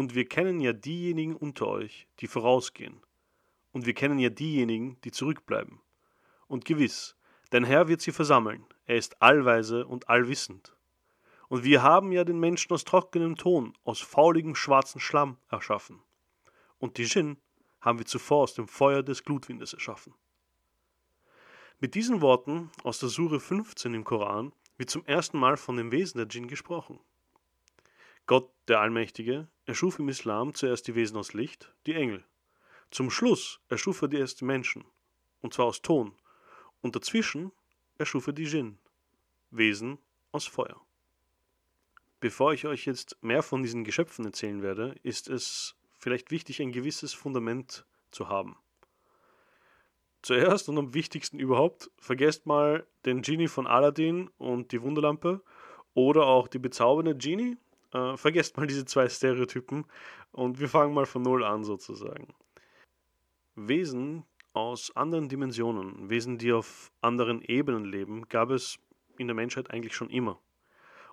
Und wir kennen ja diejenigen unter euch, die vorausgehen. Und wir kennen ja diejenigen, die zurückbleiben. Und gewiss, dein Herr wird sie versammeln. Er ist allweise und allwissend. Und wir haben ja den Menschen aus trockenem Ton, aus fauligem schwarzen Schlamm erschaffen. Und die Djinn haben wir zuvor aus dem Feuer des Glutwindes erschaffen. Mit diesen Worten aus der Sure 15 im Koran wird zum ersten Mal von dem Wesen der Djinn gesprochen. Gott, der Allmächtige, erschuf im Islam zuerst die Wesen aus Licht, die Engel. Zum Schluss erschuf er die ersten Menschen, und zwar aus Ton, und dazwischen erschuf er die Djinn, Wesen aus Feuer. Bevor ich euch jetzt mehr von diesen Geschöpfen erzählen werde, ist es vielleicht wichtig, ein gewisses Fundament zu haben. Zuerst und am wichtigsten überhaupt, vergesst mal den Genie von Aladdin und die Wunderlampe oder auch die bezaubernde Genie. Äh, vergesst mal diese zwei Stereotypen und wir fangen mal von Null an sozusagen. Wesen aus anderen Dimensionen, Wesen, die auf anderen Ebenen leben, gab es in der Menschheit eigentlich schon immer.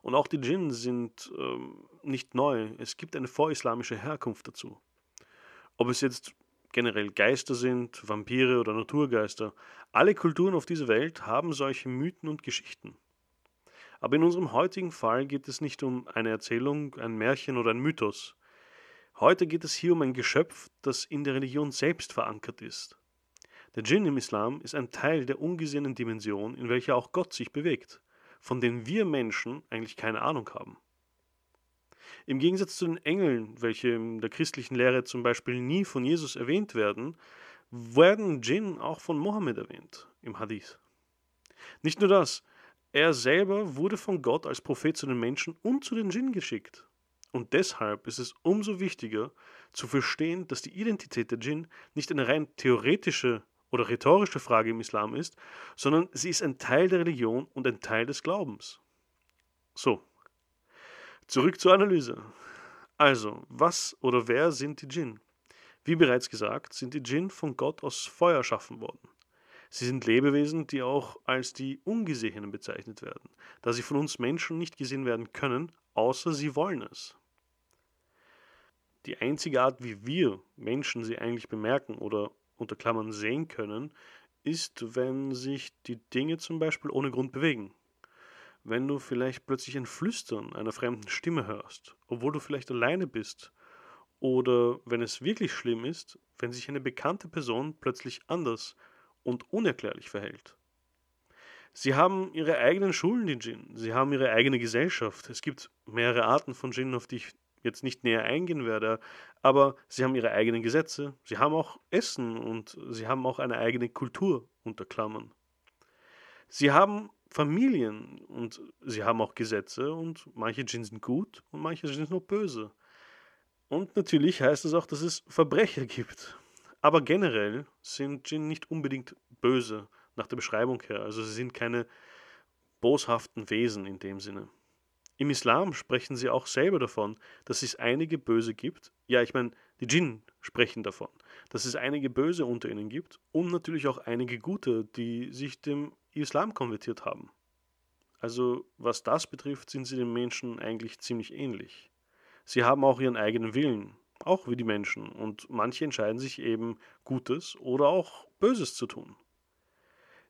Und auch die Djinn sind ähm, nicht neu. Es gibt eine vorislamische Herkunft dazu. Ob es jetzt generell Geister sind, Vampire oder Naturgeister, alle Kulturen auf dieser Welt haben solche Mythen und Geschichten. Aber in unserem heutigen Fall geht es nicht um eine Erzählung, ein Märchen oder ein Mythos. Heute geht es hier um ein Geschöpf, das in der Religion selbst verankert ist. Der Djinn im Islam ist ein Teil der ungesehenen Dimension, in welcher auch Gott sich bewegt von denen wir Menschen eigentlich keine Ahnung haben. Im Gegensatz zu den Engeln, welche in der christlichen Lehre zum Beispiel nie von Jesus erwähnt werden, werden Djinn auch von Mohammed erwähnt im Hadith. Nicht nur das, er selber wurde von Gott als Prophet zu den Menschen und zu den Djinn geschickt. Und deshalb ist es umso wichtiger zu verstehen, dass die Identität der Djinn nicht eine rein theoretische oder rhetorische Frage im Islam ist, sondern sie ist ein Teil der Religion und ein Teil des Glaubens. So, zurück zur Analyse. Also, was oder wer sind die Djinn? Wie bereits gesagt, sind die Djinn von Gott aus Feuer erschaffen worden. Sie sind Lebewesen, die auch als die Ungesehenen bezeichnet werden, da sie von uns Menschen nicht gesehen werden können, außer sie wollen es. Die einzige Art, wie wir Menschen sie eigentlich bemerken oder unter Klammern sehen können, ist, wenn sich die Dinge zum Beispiel ohne Grund bewegen. Wenn du vielleicht plötzlich ein Flüstern einer fremden Stimme hörst, obwohl du vielleicht alleine bist, oder wenn es wirklich schlimm ist, wenn sich eine bekannte Person plötzlich anders und unerklärlich verhält. Sie haben ihre eigenen Schulen, die Djinn. Sie haben ihre eigene Gesellschaft. Es gibt mehrere Arten von Djinn, auf die ich jetzt nicht näher eingehen werde, aber sie haben ihre eigenen Gesetze, sie haben auch Essen und sie haben auch eine eigene Kultur unter Klammern. Sie haben Familien und sie haben auch Gesetze und manche Djinn sind gut und manche sind nur böse. Und natürlich heißt es auch, dass es Verbrecher gibt. Aber generell sind Djinn nicht unbedingt böse nach der Beschreibung her. Also sie sind keine boshaften Wesen in dem Sinne. Im Islam sprechen sie auch selber davon, dass es einige Böse gibt. Ja, ich meine, die Djinn sprechen davon, dass es einige Böse unter ihnen gibt und natürlich auch einige Gute, die sich dem Islam konvertiert haben. Also was das betrifft, sind sie den Menschen eigentlich ziemlich ähnlich. Sie haben auch ihren eigenen Willen, auch wie die Menschen, und manche entscheiden sich eben Gutes oder auch Böses zu tun.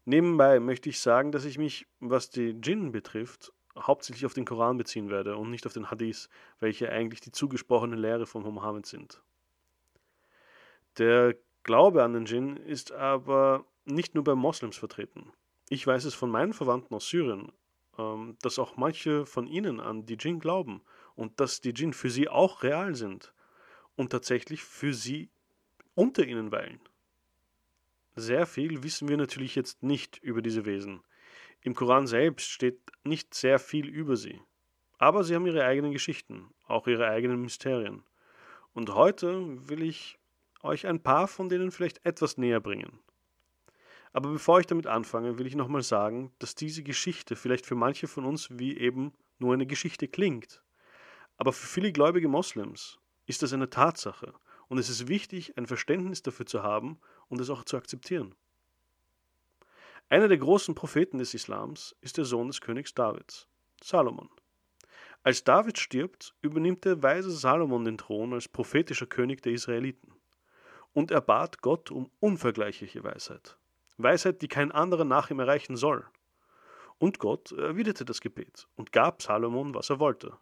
Nebenbei möchte ich sagen, dass ich mich, was die Djinn betrifft, hauptsächlich auf den Koran beziehen werde und nicht auf den Hadith, welche eigentlich die zugesprochene Lehre von Mohammed sind. Der Glaube an den Djinn ist aber nicht nur bei Moslems vertreten. Ich weiß es von meinen Verwandten aus Syrien, ähm, dass auch manche von ihnen an die Djinn glauben und dass die Djinn für sie auch real sind und tatsächlich für sie unter ihnen weilen. Sehr viel wissen wir natürlich jetzt nicht über diese Wesen. Im Koran selbst steht nicht sehr viel über sie. Aber sie haben ihre eigenen Geschichten, auch ihre eigenen Mysterien. Und heute will ich euch ein paar von denen vielleicht etwas näher bringen. Aber bevor ich damit anfange, will ich nochmal sagen, dass diese Geschichte vielleicht für manche von uns wie eben nur eine Geschichte klingt. Aber für viele gläubige Moslems ist das eine Tatsache und es ist wichtig, ein Verständnis dafür zu haben und es auch zu akzeptieren. Einer der großen Propheten des Islams ist der Sohn des Königs Davids, Salomon. Als David stirbt, übernimmt der weise Salomon den Thron als prophetischer König der Israeliten. Und er bat Gott um unvergleichliche Weisheit. Weisheit, die kein anderer nach ihm erreichen soll. Und Gott erwiderte das Gebet und gab Salomon, was er wollte.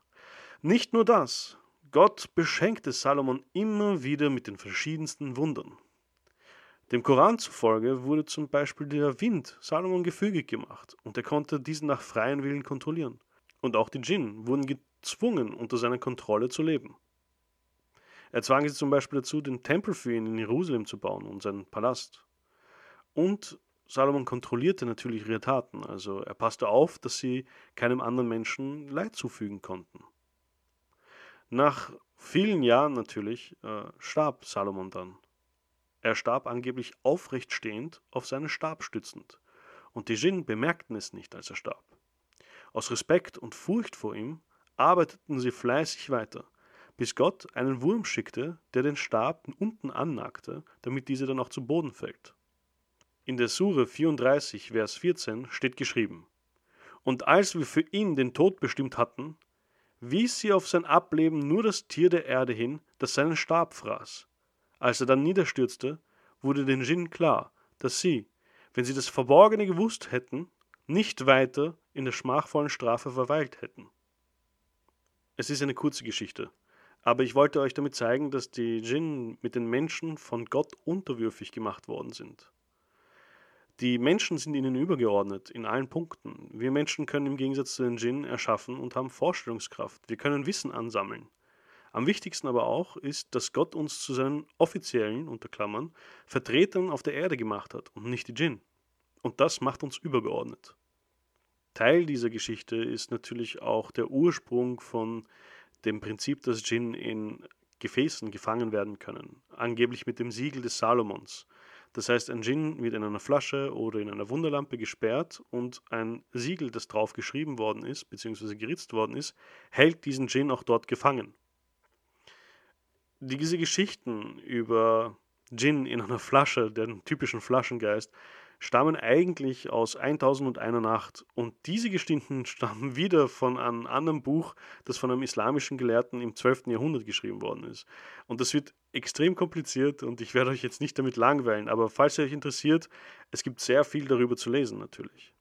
Nicht nur das, Gott beschenkte Salomon immer wieder mit den verschiedensten Wundern. Dem Koran zufolge wurde zum Beispiel der Wind Salomon gefügig gemacht und er konnte diesen nach freien Willen kontrollieren. Und auch die Djinn wurden gezwungen, unter seiner Kontrolle zu leben. Er zwang sie zum Beispiel dazu, den Tempel für ihn in Jerusalem zu bauen und seinen Palast. Und Salomon kontrollierte natürlich ihre Taten, also er passte auf, dass sie keinem anderen Menschen Leid zufügen konnten. Nach vielen Jahren natürlich äh, starb Salomon dann. Er starb angeblich aufrecht stehend, auf seinen Stab stützend, und die Djinn bemerkten es nicht, als er starb. Aus Respekt und Furcht vor ihm arbeiteten sie fleißig weiter, bis Gott einen Wurm schickte, der den Stab unten annagte, damit dieser dann auch zu Boden fällt. In der Sure 34, Vers 14 steht geschrieben: Und als wir für ihn den Tod bestimmt hatten, wies sie auf sein Ableben nur das Tier der Erde hin, das seinen Stab fraß. Als er dann niederstürzte, wurde den Djinn klar, dass sie, wenn sie das Verborgene gewusst hätten, nicht weiter in der schmachvollen Strafe verweilt hätten. Es ist eine kurze Geschichte, aber ich wollte euch damit zeigen, dass die Djinn mit den Menschen von Gott unterwürfig gemacht worden sind. Die Menschen sind ihnen übergeordnet in allen Punkten. Wir Menschen können im Gegensatz zu den Djinn erschaffen und haben Vorstellungskraft. Wir können Wissen ansammeln. Am wichtigsten aber auch ist, dass Gott uns zu seinen offiziellen, unter Klammern, Vertretern auf der Erde gemacht hat und nicht die Djinn. Und das macht uns übergeordnet. Teil dieser Geschichte ist natürlich auch der Ursprung von dem Prinzip, dass Djinn in Gefäßen gefangen werden können, angeblich mit dem Siegel des Salomons. Das heißt, ein Djinn wird in einer Flasche oder in einer Wunderlampe gesperrt und ein Siegel, das drauf geschrieben worden ist, beziehungsweise geritzt worden ist, hält diesen Djinn auch dort gefangen. Diese Geschichten über Djinn in einer Flasche, den typischen Flaschengeist, stammen eigentlich aus 1001 Nacht und diese Geschichten stammen wieder von einem anderen Buch, das von einem islamischen Gelehrten im 12. Jahrhundert geschrieben worden ist. Und das wird extrem kompliziert und ich werde euch jetzt nicht damit langweilen, aber falls ihr euch interessiert, es gibt sehr viel darüber zu lesen natürlich.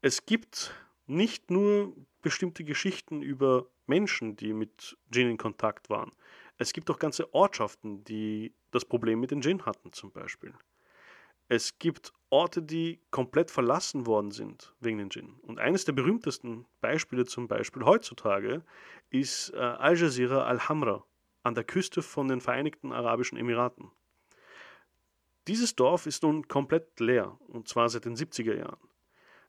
Es gibt nicht nur bestimmte Geschichten über Menschen, die mit Djinn in Kontakt waren. Es gibt auch ganze Ortschaften, die das Problem mit den Djinn hatten zum Beispiel. Es gibt Orte, die komplett verlassen worden sind wegen den Djinn. Und eines der berühmtesten Beispiele zum Beispiel heutzutage ist äh, Al Jazeera Al-Hamra an der Küste von den Vereinigten Arabischen Emiraten. Dieses Dorf ist nun komplett leer, und zwar seit den 70er Jahren.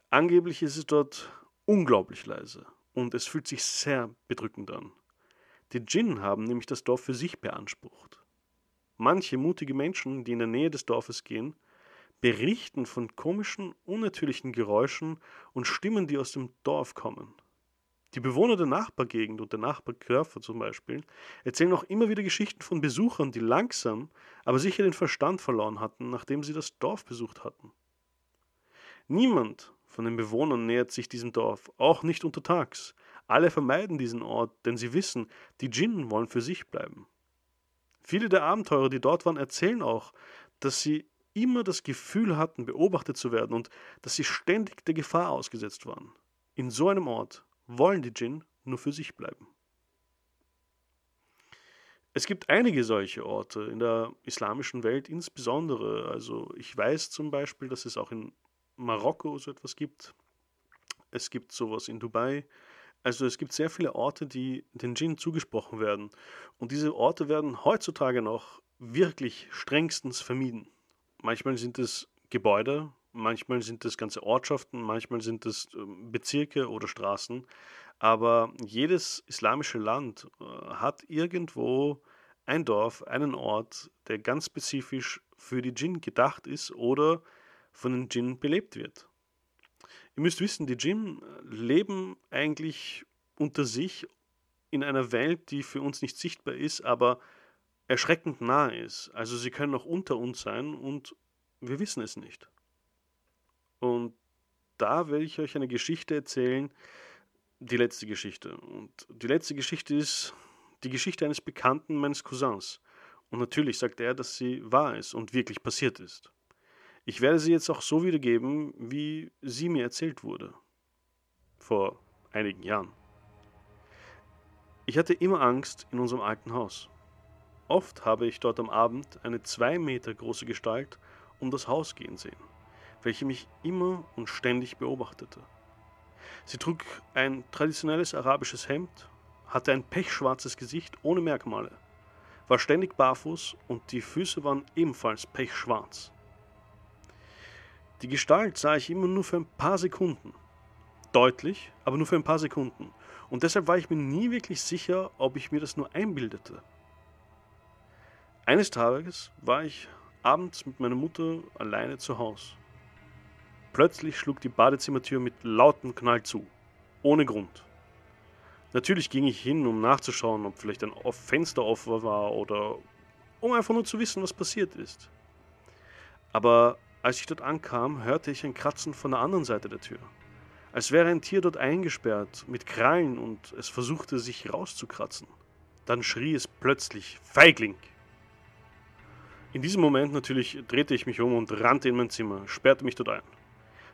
Angeblich ist es dort unglaublich leise und es fühlt sich sehr bedrückend an. Die Djinn haben nämlich das Dorf für sich beansprucht. Manche mutige Menschen, die in der Nähe des Dorfes gehen, berichten von komischen, unnatürlichen Geräuschen und Stimmen, die aus dem Dorf kommen. Die Bewohner der Nachbargegend und der Nachbardörfer zum Beispiel erzählen auch immer wieder Geschichten von Besuchern, die langsam, aber sicher den Verstand verloren hatten, nachdem sie das Dorf besucht hatten. Niemand von den Bewohnern nähert sich diesem Dorf, auch nicht untertags. Alle vermeiden diesen Ort, denn sie wissen, die Djinnen wollen für sich bleiben. Viele der Abenteurer, die dort waren, erzählen auch, dass sie immer das Gefühl hatten, beobachtet zu werden und dass sie ständig der Gefahr ausgesetzt waren. In so einem Ort wollen die Djinn nur für sich bleiben. Es gibt einige solche Orte in der islamischen Welt insbesondere. Also ich weiß zum Beispiel, dass es auch in Marokko so etwas gibt. Es gibt sowas in Dubai. Also es gibt sehr viele Orte, die den Djinn zugesprochen werden. Und diese Orte werden heutzutage noch wirklich strengstens vermieden. Manchmal sind es Gebäude, manchmal sind es ganze Ortschaften, manchmal sind es ähm, Bezirke oder Straßen. Aber jedes islamische Land äh, hat irgendwo ein Dorf, einen Ort, der ganz spezifisch für die Djinn gedacht ist oder von den Djinn belebt wird. Ihr müsst wissen, die Djinn leben eigentlich unter sich in einer Welt, die für uns nicht sichtbar ist, aber erschreckend nah ist. Also sie können auch unter uns sein und wir wissen es nicht. Und da will ich euch eine Geschichte erzählen, die letzte Geschichte. Und die letzte Geschichte ist die Geschichte eines Bekannten meines Cousins. Und natürlich sagt er, dass sie wahr ist und wirklich passiert ist. Ich werde sie jetzt auch so wiedergeben, wie sie mir erzählt wurde. Vor einigen Jahren. Ich hatte immer Angst in unserem alten Haus. Oft habe ich dort am Abend eine zwei Meter große Gestalt um das Haus gehen sehen, welche mich immer und ständig beobachtete. Sie trug ein traditionelles arabisches Hemd, hatte ein pechschwarzes Gesicht ohne Merkmale, war ständig barfuß und die Füße waren ebenfalls pechschwarz. Die Gestalt sah ich immer nur für ein paar Sekunden. Deutlich, aber nur für ein paar Sekunden. Und deshalb war ich mir nie wirklich sicher, ob ich mir das nur einbildete. Eines Tages war ich abends mit meiner Mutter alleine zu Hause. Plötzlich schlug die Badezimmertür mit lautem Knall zu, ohne Grund. Natürlich ging ich hin, um nachzuschauen, ob vielleicht ein Fenster offen war oder um einfach nur zu wissen, was passiert ist. Aber als ich dort ankam, hörte ich ein Kratzen von der anderen Seite der Tür. Als wäre ein Tier dort eingesperrt, mit Krallen und es versuchte sich rauszukratzen. Dann schrie es plötzlich Feigling. In diesem Moment natürlich drehte ich mich um und rannte in mein Zimmer, sperrte mich dort ein.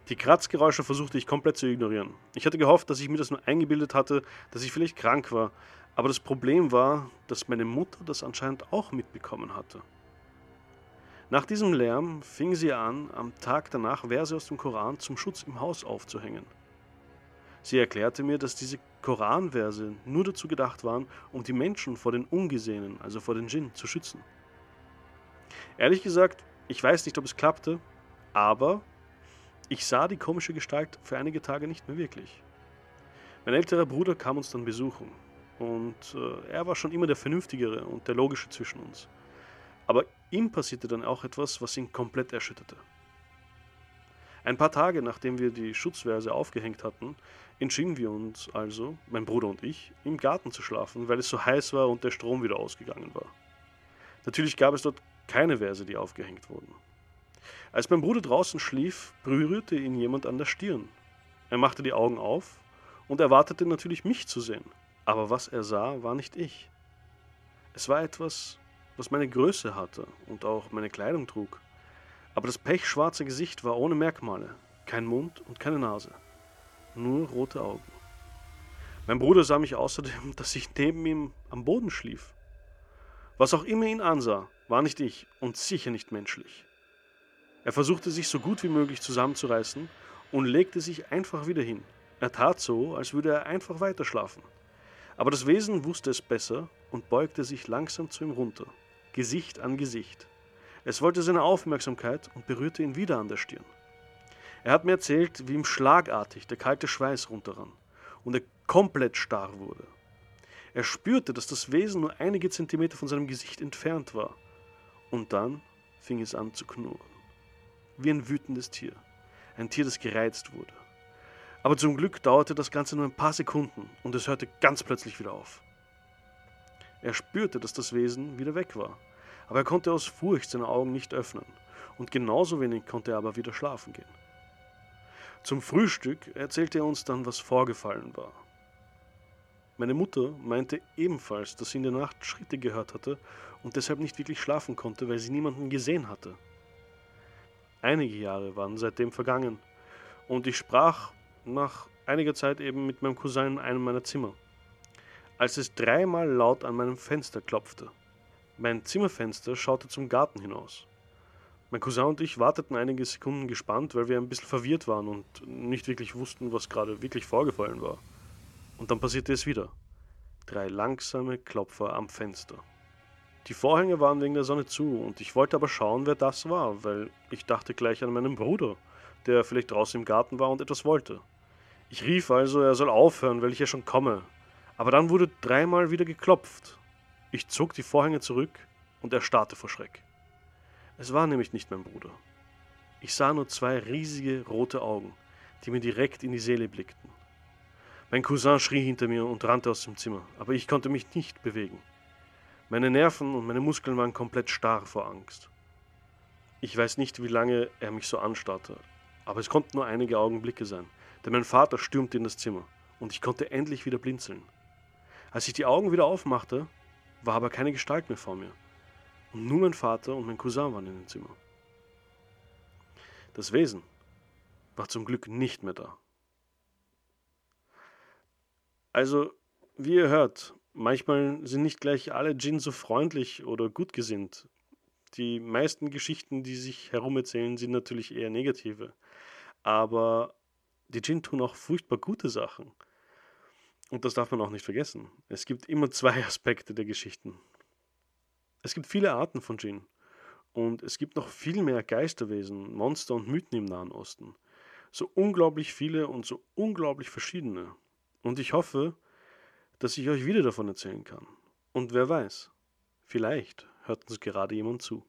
Die Kratzgeräusche versuchte ich komplett zu ignorieren. Ich hatte gehofft, dass ich mir das nur eingebildet hatte, dass ich vielleicht krank war, aber das Problem war, dass meine Mutter das anscheinend auch mitbekommen hatte. Nach diesem Lärm fing sie an, am Tag danach Verse aus dem Koran zum Schutz im Haus aufzuhängen. Sie erklärte mir, dass diese Koranverse nur dazu gedacht waren, um die Menschen vor den Ungesehenen, also vor den Djinn, zu schützen. Ehrlich gesagt, ich weiß nicht, ob es klappte, aber ich sah die komische Gestalt für einige Tage nicht mehr wirklich. Mein älterer Bruder kam uns dann besuchen und äh, er war schon immer der Vernünftigere und der Logische zwischen uns. Aber ihm passierte dann auch etwas, was ihn komplett erschütterte. Ein paar Tage nachdem wir die Schutzverse aufgehängt hatten, entschieden wir uns also, mein Bruder und ich, im Garten zu schlafen, weil es so heiß war und der Strom wieder ausgegangen war. Natürlich gab es dort keine Verse, die aufgehängt wurden. Als mein Bruder draußen schlief, berührte ihn jemand an der Stirn. Er machte die Augen auf und erwartete natürlich mich zu sehen. Aber was er sah, war nicht ich. Es war etwas, was meine Größe hatte und auch meine Kleidung trug. Aber das pechschwarze Gesicht war ohne Merkmale, kein Mund und keine Nase, nur rote Augen. Mein Bruder sah mich außerdem, dass ich neben ihm am Boden schlief. Was auch immer ihn ansah, war nicht ich und sicher nicht menschlich. Er versuchte sich so gut wie möglich zusammenzureißen und legte sich einfach wieder hin. Er tat so, als würde er einfach weiterschlafen. Aber das Wesen wusste es besser und beugte sich langsam zu ihm runter, Gesicht an Gesicht. Es wollte seine Aufmerksamkeit und berührte ihn wieder an der Stirn. Er hat mir erzählt, wie ihm schlagartig der kalte Schweiß runterrann und er komplett starr wurde. Er spürte, dass das Wesen nur einige Zentimeter von seinem Gesicht entfernt war und dann fing es an zu knurren. Wie ein wütendes Tier. Ein Tier, das gereizt wurde. Aber zum Glück dauerte das Ganze nur ein paar Sekunden und es hörte ganz plötzlich wieder auf. Er spürte, dass das Wesen wieder weg war, aber er konnte aus Furcht seine Augen nicht öffnen und genauso wenig konnte er aber wieder schlafen gehen. Zum Frühstück erzählte er uns dann, was vorgefallen war. Meine Mutter meinte ebenfalls, dass sie in der Nacht Schritte gehört hatte und deshalb nicht wirklich schlafen konnte, weil sie niemanden gesehen hatte. Einige Jahre waren seitdem vergangen und ich sprach nach einiger Zeit eben mit meinem Cousin in einem meiner Zimmer, als es dreimal laut an meinem Fenster klopfte. Mein Zimmerfenster schaute zum Garten hinaus. Mein Cousin und ich warteten einige Sekunden gespannt, weil wir ein bisschen verwirrt waren und nicht wirklich wussten, was gerade wirklich vorgefallen war. Und dann passierte es wieder. Drei langsame Klopfer am Fenster. Die Vorhänge waren wegen der Sonne zu und ich wollte aber schauen, wer das war, weil ich dachte gleich an meinen Bruder, der vielleicht draußen im Garten war und etwas wollte. Ich rief also, er soll aufhören, weil ich ja schon komme. Aber dann wurde dreimal wieder geklopft. Ich zog die Vorhänge zurück und er starrte vor Schreck. Es war nämlich nicht mein Bruder. Ich sah nur zwei riesige rote Augen, die mir direkt in die Seele blickten. Mein Cousin schrie hinter mir und rannte aus dem Zimmer, aber ich konnte mich nicht bewegen. Meine Nerven und meine Muskeln waren komplett starr vor Angst. Ich weiß nicht, wie lange er mich so anstarrte, aber es konnten nur einige Augenblicke sein, denn mein Vater stürmte in das Zimmer und ich konnte endlich wieder blinzeln. Als ich die Augen wieder aufmachte, war aber keine Gestalt mehr vor mir. Und nur mein Vater und mein Cousin waren in dem Zimmer. Das Wesen war zum Glück nicht mehr da. Also, wie ihr hört, manchmal sind nicht gleich alle Djinn so freundlich oder gut gesinnt. Die meisten Geschichten, die sich herumerzählen, sind natürlich eher negative. Aber die Djinn tun auch furchtbar gute Sachen. Und das darf man auch nicht vergessen. Es gibt immer zwei Aspekte der Geschichten. Es gibt viele Arten von Djinn. Und es gibt noch viel mehr Geisterwesen, Monster und Mythen im Nahen Osten. So unglaublich viele und so unglaublich verschiedene. Und ich hoffe, dass ich euch wieder davon erzählen kann. Und wer weiß, vielleicht hört uns gerade jemand zu.